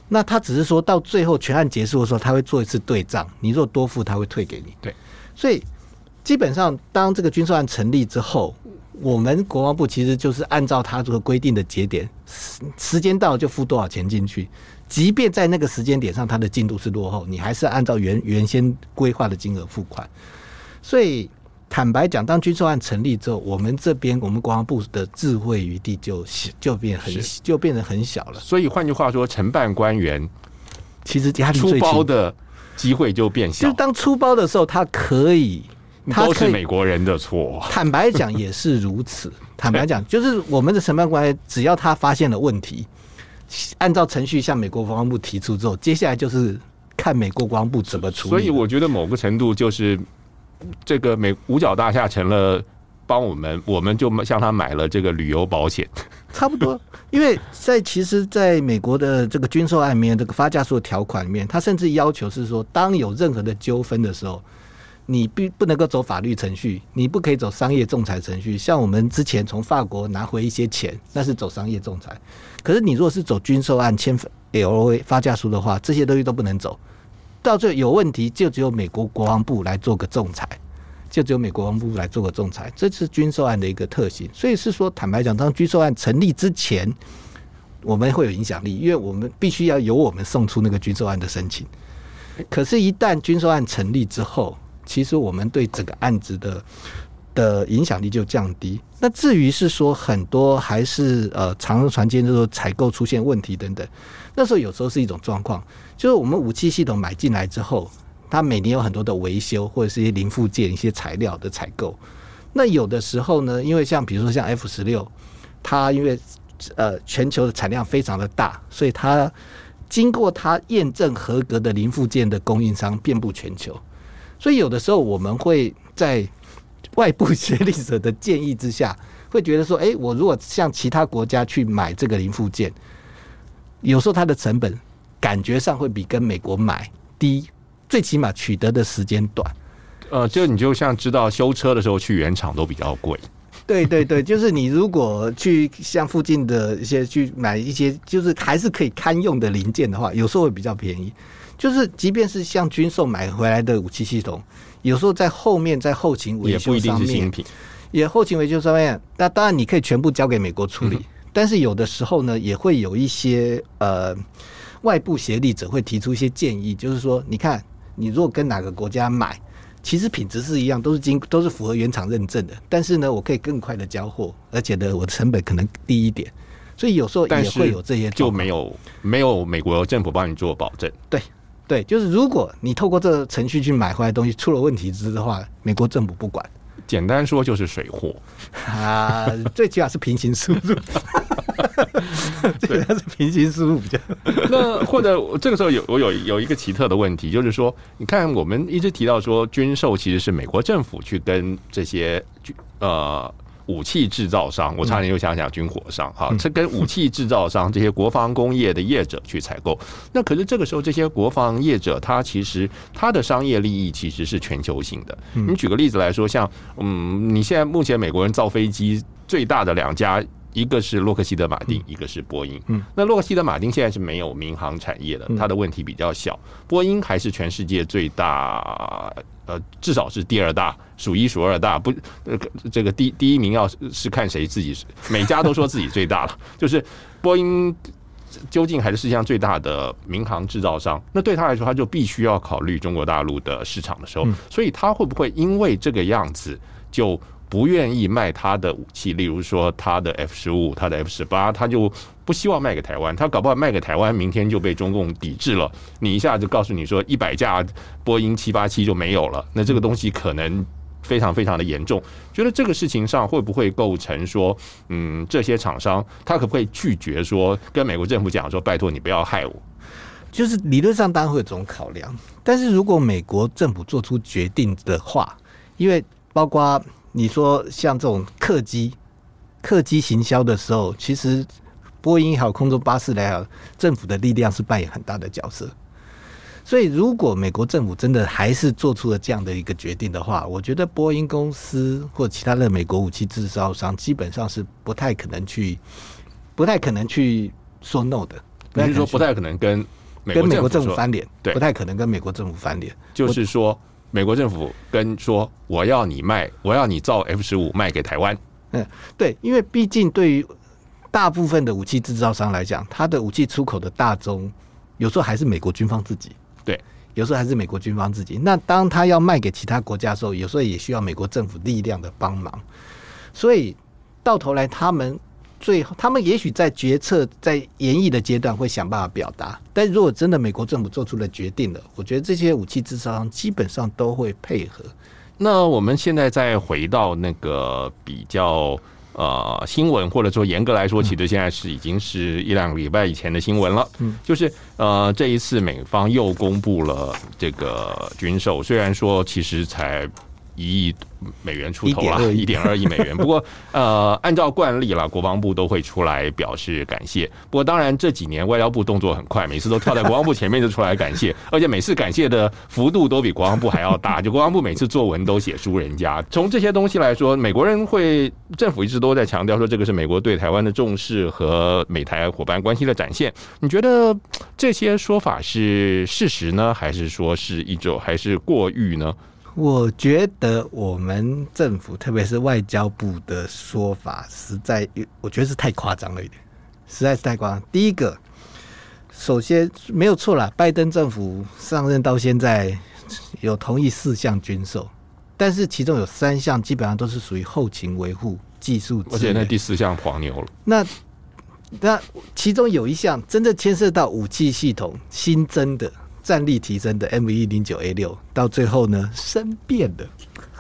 那他只是说到最后全案结束的时候，他会做一次对账，你若多付，他会退给你。对，所以基本上当这个军售案成立之后，我们国防部其实就是按照他这个规定的节点，时时间到就付多少钱进去。即便在那个时间点上，它的进度是落后，你还是按照原原先规划的金额付款。所以坦白讲，当军售案成立之后，我们这边我们国防部的智慧余地就就变很就变得很小了。所以换句话说，承办官员其实压力出包的机会就变小。就是当出包的时候，他可以，他都是美国人的错。坦白讲也是如此。坦白讲，就是我们的承办官员，只要他发现了问题。按照程序向美国国防部提出之后，接下来就是看美国国防部怎么处理。所以我觉得某个程度就是这个美五角大厦成了帮我们，我们就向他买了这个旅游保险，差不多。因为在其实，在美国的这个军售案里面，这个发价数条款里面，他甚至要求是说，当有任何的纠纷的时候。你必不能够走法律程序，你不可以走商业仲裁程序。像我们之前从法国拿回一些钱，那是走商业仲裁。可是你如果是走军售案签 LOA 发价书的话，这些东西都不能走。到最后有问题，就只有美国国防部来做个仲裁，就只有美国国防部来做个仲裁。这是军售案的一个特性。所以是说，坦白讲，当军售案成立之前，我们会有影响力，因为我们必须要由我们送出那个军售案的申请。可是，一旦军售案成立之后，其实我们对整个案子的的影响力就降低。那至于是说很多还是呃长荣船舰就是说采购出现问题等等，那时候有时候是一种状况，就是我们武器系统买进来之后，它每年有很多的维修或者是一些零附件、一些材料的采购。那有的时候呢，因为像比如说像 F 十六，它因为呃全球的产量非常的大，所以它经过它验证合格的零附件的供应商遍布全球，所以有的时候我们会在。外部协力者的建议之下，会觉得说：“哎，我如果向其他国家去买这个零附件，有时候它的成本感觉上会比跟美国买低，最起码取得的时间短。”呃，就你就像知道修车的时候去原厂都比较贵。对对对，就是你如果去像附近的一些去买一些，就是还是可以堪用的零件的话，有时候会比较便宜。就是即便是像军售买回来的武器系统。有时候在后面在后勤维修上面，也后勤维修上面，那当然你可以全部交给美国处理，但是有的时候呢，也会有一些呃外部协力者会提出一些建议，就是说，你看你如果跟哪个国家买，其实品质是一样，都是经都是符合原厂认证的，但是呢，我可以更快的交货，而且呢，我的成本可能低一点，所以有时候也会有这些，就没有没有美国政府帮你做保证，对。对，就是如果你透过这个程序去买回来东西出了问题之的话，美国政府不管。简单说就是水货啊，最起码是平行输入，最起码是平行输入比较。那或者这个时候有我有有一个奇特的问题，就是说，你看我们一直提到说军售其实是美国政府去跟这些呃。武器制造商，我差点又想想军火商，哈，这跟武器制造商这些国防工业的业者去采购。那可是这个时候，这些国防业者他其实他的商业利益其实是全球性的。你举个例子来说，像嗯，你现在目前美国人造飞机最大的两家。一个是洛克希德马丁，一个是波音。嗯，那洛克希德马丁现在是没有民航产业的，它的问题比较小。波音还是全世界最大，呃，至少是第二大，数一数二大。不，呃，这个第第一名要是看谁自己，每家都说自己最大了。就是波音究竟还是世界上最大的民航制造商？那对他来说，他就必须要考虑中国大陆的市场的时候，所以他会不会因为这个样子就？不愿意卖他的武器，例如说他的 F 十五、他的 F 十八，他就不希望卖给台湾。他搞不好卖给台湾，明天就被中共抵制了。你一下就告诉你说，一百架波音七八七就没有了，那这个东西可能非常非常的严重。觉得这个事情上会不会构成说，嗯，这些厂商他可不可以拒绝说，跟美国政府讲说，拜托你不要害我？就是理论上当然会有这种考量，但是如果美国政府做出决定的话，因为包括。你说像这种客机、客机行销的时候，其实波音还有空中巴士来讲，政府的力量是扮演很大的角色。所以，如果美国政府真的还是做出了这样的一个决定的话，我觉得波音公司或其他的美国武器制造商基本上是不太可能去、不太可能去说 no 的。比如说，不太可能跟跟美国政府翻脸，对，不太可能跟美国政府翻脸，就是说。美国政府跟说，我要你卖，我要你造 F 十五卖给台湾。嗯，对，因为毕竟对于大部分的武器制造商来讲，他的武器出口的大宗有时候还是美国军方自己。对，有时候还是美国军方自己。那当他要卖给其他国家的时候，有时候也需要美国政府力量的帮忙。所以到头来，他们。最后，他们也许在决策、在演绎的阶段会想办法表达，但如果真的美国政府做出了决定了，我觉得这些武器制造商基本上都会配合。那我们现在再回到那个比较呃新闻，或者说严格来说，其实现在是已经是一两个礼拜以前的新闻了。嗯，就是呃这一次美方又公布了这个军售，虽然说其实才一亿。美元出头了，一点二亿美元。不过，呃，按照惯例了，国防部都会出来表示感谢。不过，当然这几年外交部动作很快，每次都跳在国防部前面就出来感谢，而且每次感谢的幅度都比国防部还要大。就国防部每次作文都写输人家。从这些东西来说，美国人会政府一直都在强调说，这个是美国对台湾的重视和美台伙伴关系的展现。你觉得这些说法是事实呢，还是说是一种还是过誉呢？我觉得我们政府，特别是外交部的说法，实在，我觉得是太夸张了一点，实在是太夸张。第一个，首先没有错啦，拜登政府上任到现在有同意四项军售，但是其中有三项基本上都是属于后勤维护、技术，而且那第四项黄牛了。那那其中有一项真的牵涉到武器系统新增的战力提升的 M 一零九 A 六，到最后呢生变的。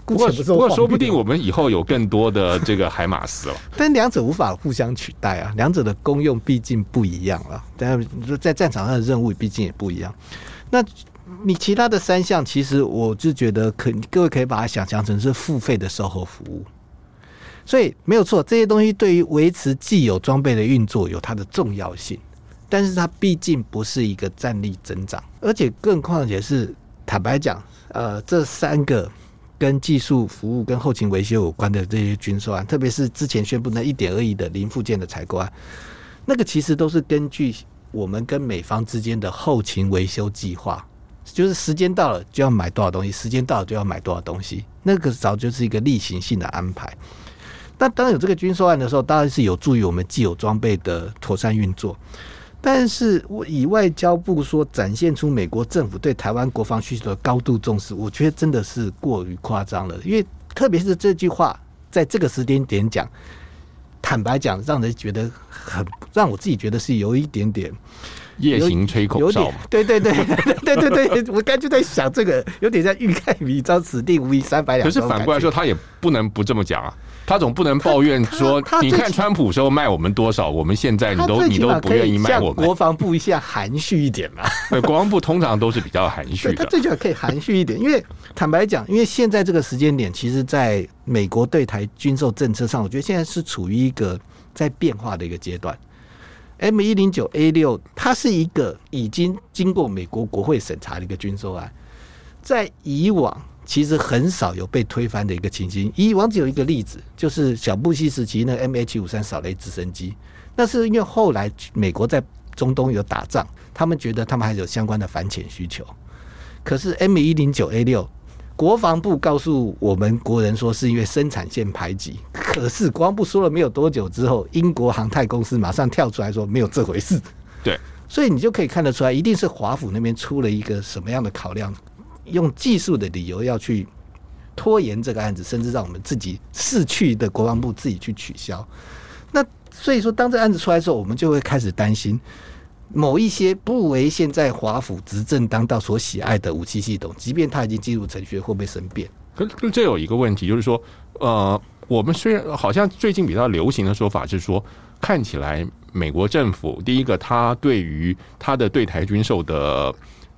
不过不过说不定我们以后有更多的这个海马斯了。但两者无法互相取代啊，两者的功用毕竟不一样了。但在战场上的任务毕竟也不一样。那你其他的三项，其实我就觉得可各位可以把它想象成是付费的售后服务。所以没有错，这些东西对于维持既有装备的运作有它的重要性，但是它毕竟不是一个战力增长，而且更况且是坦白讲，呃，这三个。跟技术服务、跟后勤维修有关的这些军售案，特别是之前宣布那一点二亿的零附件的采购案，那个其实都是根据我们跟美方之间的后勤维修计划，就是时间到了就要买多少东西，时间到了就要买多少东西，那个早就是一个例行性的安排。那当有这个军售案的时候，当然是有助于我们既有装备的妥善运作。但是我以外交部说展现出美国政府对台湾国防需求的高度重视，我觉得真的是过于夸张了。因为特别是这句话在这个时间点讲，坦白讲，让人觉得很让我自己觉得是有一点点夜行吹口哨。对对对对对对，我刚就在想这个有点像欲盖弥彰，此地无银三百两。可是反过来说，他也不能不这么讲啊。他总不能抱怨说：“你看川普时候卖我们多少，我们现在你都你都不愿意卖我们。”国防部一下含蓄一点嘛？对，国防部通常都是比较含蓄的。他最起码可以含蓄一点，因为坦白讲，因为现在这个时间点，其实在美国对台军售政策上，我觉得现在是处于一个在变化的一个阶段。M 一零九 A 六，它是一个已经经过美国国会审查的一个军售案，在以往。其实很少有被推翻的一个情形。以往只有一个例子，就是小布希时期那 MH 五三扫雷直升机，那是因为后来美国在中东有打仗，他们觉得他们还有相关的反潜需求。可是 M 一零九 A 六，国防部告诉我们国人说是因为生产线排挤，可是国防部说了没有多久之后，英国航太公司马上跳出来说没有这回事。对，所以你就可以看得出来，一定是华府那边出了一个什么样的考量。用技术的理由要去拖延这个案子，甚至让我们自己逝去的国防部自己去取消。那所以说，当这案子出来的时候，我们就会开始担心某一些不为现在华府执政当道所喜爱的武器系统，即便它已经进入程序，会不会生变？可是这有一个问题，就是说，呃，我们虽然好像最近比较流行的说法是说，看起来美国政府第一个，他对于他的对台军售的。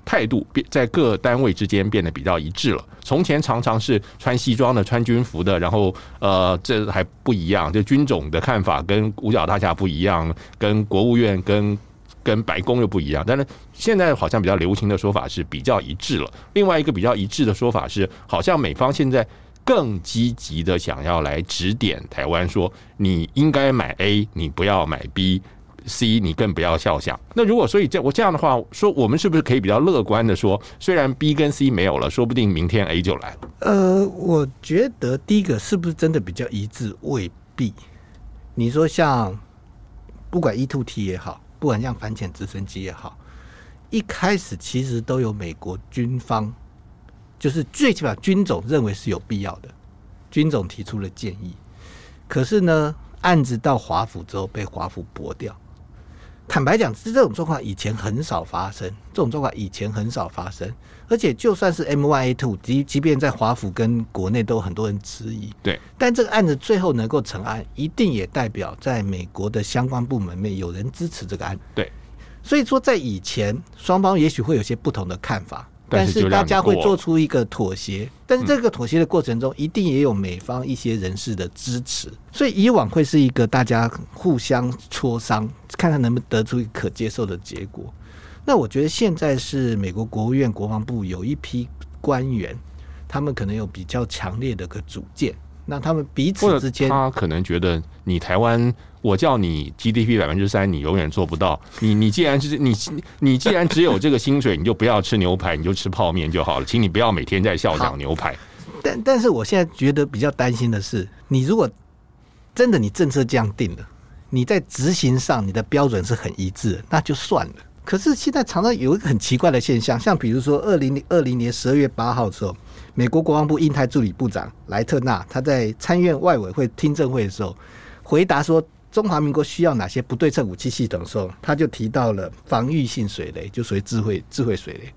态度变在各单位之间变得比较一致了。从前常常是穿西装的、穿军服的，然后呃，这还不一样，就军种的看法跟五角大厦不一样，跟国务院跟跟白宫又不一样。但是现在好像比较流行的说法是比较一致了。另外一个比较一致的说法是，好像美方现在更积极的想要来指点台湾，说你应该买 A，你不要买 B。C，你更不要笑想。那如果所以这我这样的话说，我们是不是可以比较乐观的说，虽然 B 跟 C 没有了，说不定明天 A 就来了？呃，我觉得第一个是不是真的比较一致，未必。你说像不管 E two T 也好，不管像反潜直升机也好，一开始其实都有美国军方，就是最起码军种认为是有必要的，军种提出了建议。可是呢，案子到华府之后被华府驳掉。坦白讲，是这种状况以前很少发生。这种状况以前很少发生，而且就算是 M Y A two，即即便在华府跟国内都有很多人质疑。对，但这个案子最后能够成案，一定也代表在美国的相关部门内有人支持这个案。对，所以说在以前双方也许会有些不同的看法。但是大家会做出一个妥协，但是这个妥协的过程中，一定也有美方一些人士的支持，所以以往会是一个大家互相磋商，看看能不能得出一个可接受的结果。那我觉得现在是美国国务院国防部有一批官员，他们可能有比较强烈的个主见。那他们彼此之间，他可能觉得你台湾，我叫你 GDP 百分之三，你永远做不到。你你既然是你你既然只有这个薪水，你就不要吃牛排，你就吃泡面就好了。请你不要每天在校长牛排。但但是我现在觉得比较担心的是，你如果真的你政策这样定了，你在执行上你的标准是很一致，那就算了。可是现在常常有一个很奇怪的现象，像比如说二零二零年十二月八号的时候。美国国防部印太助理部长莱特纳他在参院外委会听证会的时候回答说，中华民国需要哪些不对称武器系统的时候，他就提到了防御性水雷，就属于智慧智慧水雷。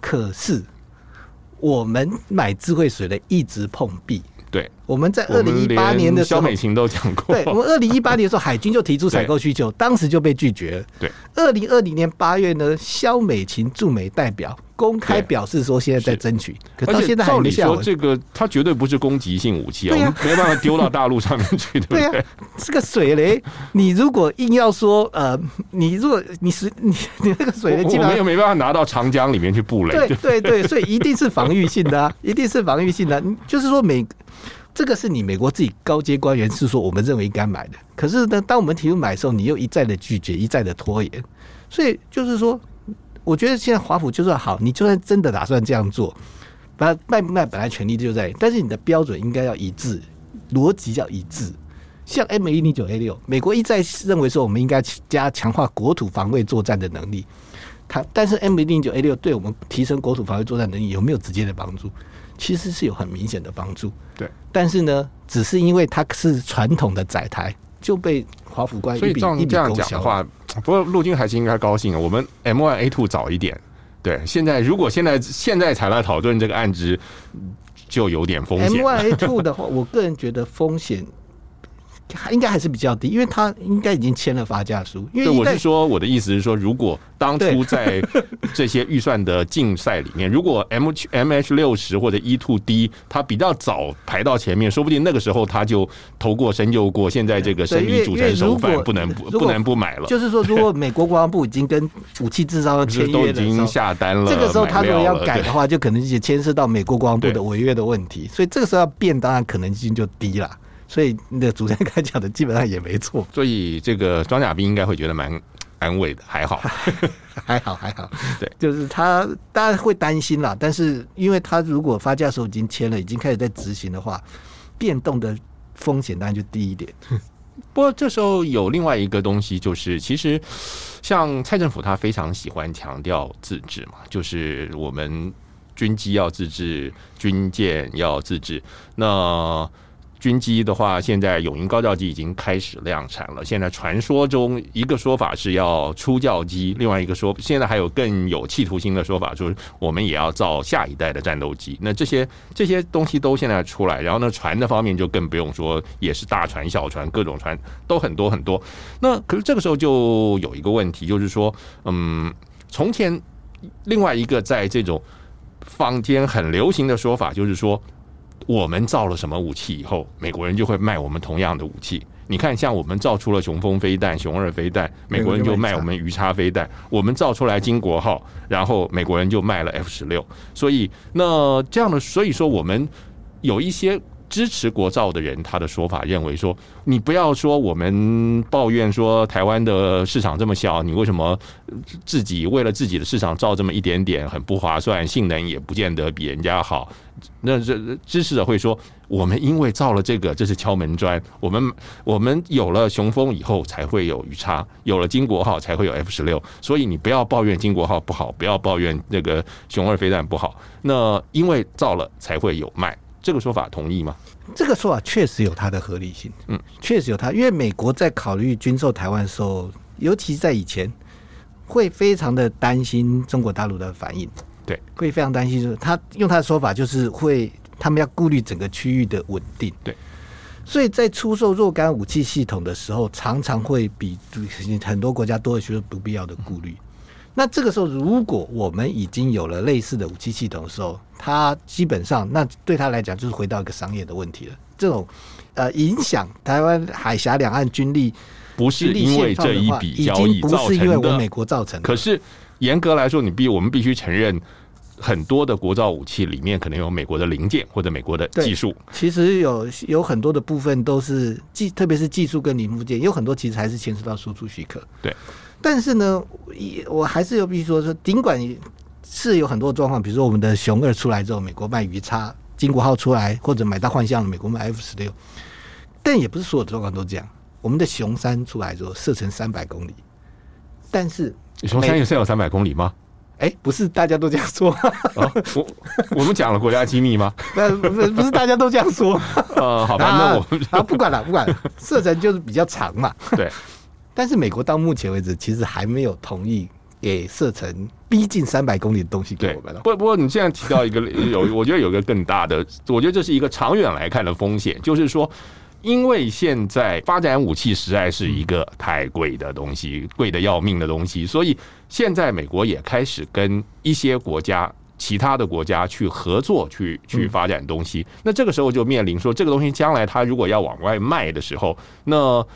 可是我们买智慧水雷一直碰壁。对，我们在二零一八年的时候，肖美琴都讲过。对，我们二零一八年的时候，海军就提出采购需求，当时就被拒绝了。对，二零二零年八月呢，肖美琴驻美代表公开表示说，现在在争取，可到现在还没下文。这个它绝对不是攻击性武器啊，我们没办法丢到大陆上面去，对不对？对啊，这个水雷，你如果硬要说，呃，你如果你是你你那个水雷，基本上又没办法拿到长江里面去布雷。对对对，所以一定是防御性的啊，一定是防御性的。就是说美。这个是你美国自己高阶官员是说我们认为应该买的，可是呢，当我们提出买的时候，你又一再的拒绝，一再的拖延，所以就是说，我觉得现在华府就算好，你就算真的打算这样做，把它卖不卖本来权利就在，但是你的标准应该要一致，逻辑要一致。像 M 一零九 A 六，美国一再认为说我们应该加强化国土防卫作战的能力，它但是 M 一零九 A 六对我们提升国土防卫作战能力有没有直接的帮助？其实是有很明显的帮助，对。但是呢，只是因为它是传统的载台，就被华府官一笔一笔勾销。所以这样讲的话，不过陆军还是应该高兴啊。我们 M one A two 早一点，对。现在如果现在现在才来讨论这个案子，就有点风险。M one A two 的话，我个人觉得风险。应该还是比较低，因为他应该已经签了发价书。因为对，我是说，我的意思是说，如果当初 在这些预算的竞赛里面，如果 M M H 六十或者 E two D 它比较早排到前面，说不定那个时候他就投过、深究过。现在这个生米煮成熟饭，不能不不能不买了。就是说，如果美国国防部已经跟武器制造商签约都已经下单了，这个时候他如果要改的话，就可能也牵涉到美国国防部的违约的问题。所以这个时候要变，当然可能性就低了。所以你的主持人刚才讲的基本上也没错，所以这个装甲兵应该会觉得蛮 安慰的，还好，还好，还好。对，就是他大家会担心啦，但是因为他如果发价时候已经签了，已经开始在执行的话，变动的风险当然就低一点。不过这时候有另外一个东西，就是其实像蔡政府他非常喜欢强调自治嘛，就是我们军机要自治，军舰要自治，那。军机的话，现在永鹰高教机已经开始量产了。现在传说中一个说法是要出教机，另外一个说现在还有更有企图心的说法，就是我们也要造下一代的战斗机。那这些这些东西都现在出来，然后呢，船的方面就更不用说，也是大船、小船，各种船都很多很多。那可是这个时候就有一个问题，就是说，嗯，从前另外一个在这种坊间很流行的说法，就是说。我们造了什么武器以后，美国人就会卖我们同样的武器。你看，像我们造出了雄风飞弹、雄二飞弹，美国人就卖我们鱼叉飞弹。我们造出来金国号，然后美国人就卖了 F 十六。所以，那这样的，所以说我们有一些。支持国造的人，他的说法认为说，你不要说我们抱怨说台湾的市场这么小，你为什么自己为了自己的市场造这么一点点，很不划算，性能也不见得比人家好。那这支持者会说，我们因为造了这个，这是敲门砖。我们 我们有了雄风以后，才会有鱼叉，有了金国号，才会有 F 十六。所以你不要抱怨金国号不好，不要抱怨那个雄二飞弹不好。那因为造了，才会有卖。这个说法同意吗？这个说法确实有它的合理性，嗯，确实有它。因为美国在考虑军售台湾的时候，尤其在以前，会非常的担心中国大陆的反应，对，会非常担心。就是他用他的说法，就是会他们要顾虑整个区域的稳定，对。所以在出售若干武器系统的时候，常常会比很多国家多了许多不必要的顾虑。那这个时候，如果我们已经有了类似的武器系统的时候，它基本上那对他来讲就是回到一个商业的问题了。这种呃影响台湾海峡两岸军力不是因为这一笔交易造成的，不是因为我美国造成的。可是严格来说，你必我们必须承认，很多的国造武器里面可能有美国的零件或者美国的技术。其实有有很多的部分都是技，特别是技术跟零部件，有很多其实还是牵涉到输出许可。对。但是呢，我还是有必须说，说尽管是有很多状况，比如说我们的熊二出来之后，美国卖鱼叉，金国号出来或者买到幻象了，美国卖 F 十六，但也不是所有的状况都这样。我们的熊三出来之后，射程三百公里，但是熊三有射有三百公里吗？哎，不是大家都这样说。哦、我我们讲了国家机密吗？不不不是大家都这样说。呃，好吧，那我们啊不管了，不管了，射程就是比较长嘛。对。但是美国到目前为止，其实还没有同意给射程逼近三百公里的东西给我们了。不不过，你现在提到一个 有，我觉得有一个更大的，我觉得这是一个长远来看的风险，就是说，因为现在发展武器实在是一个太贵的东西，贵的要命的东西，所以现在美国也开始跟一些国家、其他的国家去合作，去去发展东西。那这个时候就面临说，这个东西将来它如果要往外卖的时候，那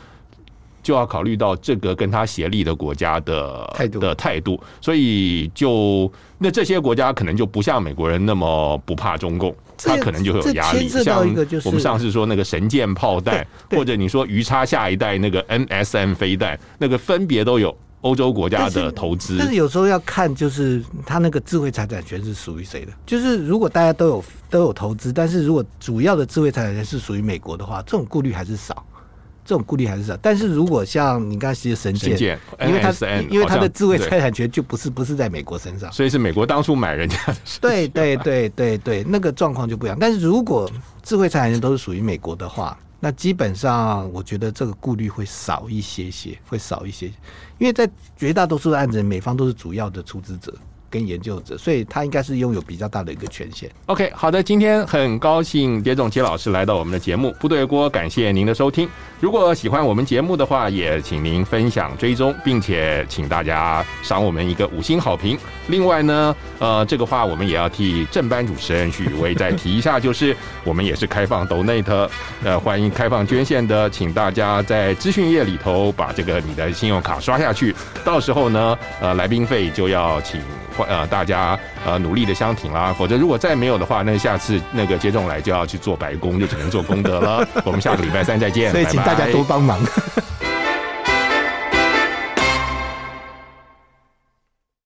就要考虑到这个跟他协力的国家的态度的态度，所以就那这些国家可能就不像美国人那么不怕中共，他可能就会有压力。像我们上次说那个神剑炮弹，或者你说鱼叉下一代那个 NSM 飞弹，那个分别都有欧洲国家的投资。但是有时候要看，就是他那个智慧财产权是属于谁的。就是如果大家都有都有投资，但是如果主要的智慧财产权是属于美国的话，这种顾虑还是少。这种顾虑还是少，但是如果像你刚才提的神剑，因为它因为它的智慧财产权就不是不是在美国身上，所以是美国当初买人家的。对对对对对，那个状况就不一样。但是如果智慧财产权都是属于美国的话，那基本上我觉得这个顾虑会少一些些，会少一些，因为在绝大多数的案子，美方都是主要的出资者。跟研究者，所以他应该是拥有比较大的一个权限。OK，好的，今天很高兴蝶总杰老师来到我们的节目，部队锅，感谢您的收听。如果喜欢我们节目的话，也请您分享追踪，并且请大家赏我们一个五星好评。另外呢，呃，这个话我们也要替正班主持人许巍再提一下，就是我们也是开放 Donate，呃，欢迎开放捐献的，请大家在资讯页里头把这个你的信用卡刷下去，到时候呢，呃，来宾费就要请。呃，大家呃努力的相挺啦，否则如果再没有的话，那下次那个接种来就要去做白工，就只能做功德了。我们下个礼拜三再见，所以请大家多帮忙。拜拜